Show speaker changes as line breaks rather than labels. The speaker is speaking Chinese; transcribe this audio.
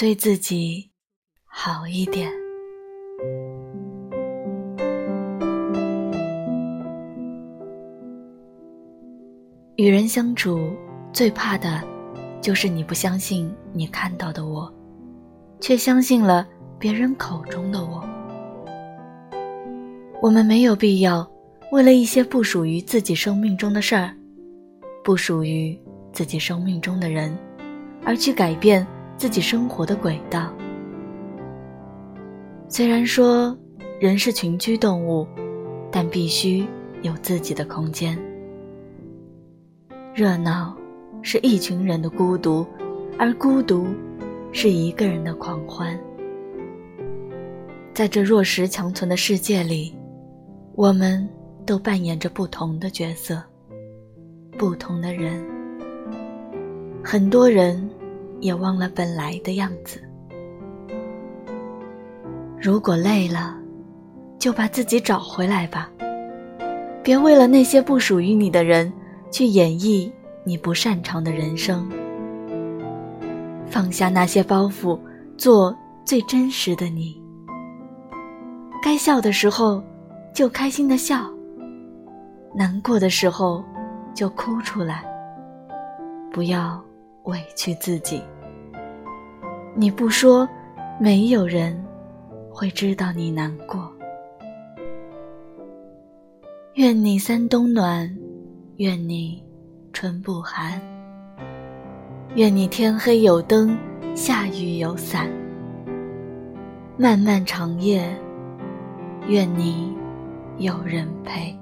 对自己好一点。与人相处，最怕的，就是你不相信你看到的我，却相信了别人口中的我。我们没有必要为了一些不属于自己生命中的事儿，不属于自己生命中的人，而去改变自己生活的轨道。虽然说人是群居动物，但必须有自己的空间。热闹是一群人的孤独，而孤独是一个人的狂欢。在这弱石强存的世界里，我们都扮演着不同的角色，不同的人。很多人也忘了本来的样子。如果累了，就把自己找回来吧，别为了那些不属于你的人。去演绎你不擅长的人生，放下那些包袱，做最真实的你。该笑的时候就开心的笑，难过的时候就哭出来，不要委屈自己。你不说，没有人会知道你难过。愿你三冬暖。愿你春不寒，愿你天黑有灯，下雨有伞。漫漫长夜，愿你有人陪。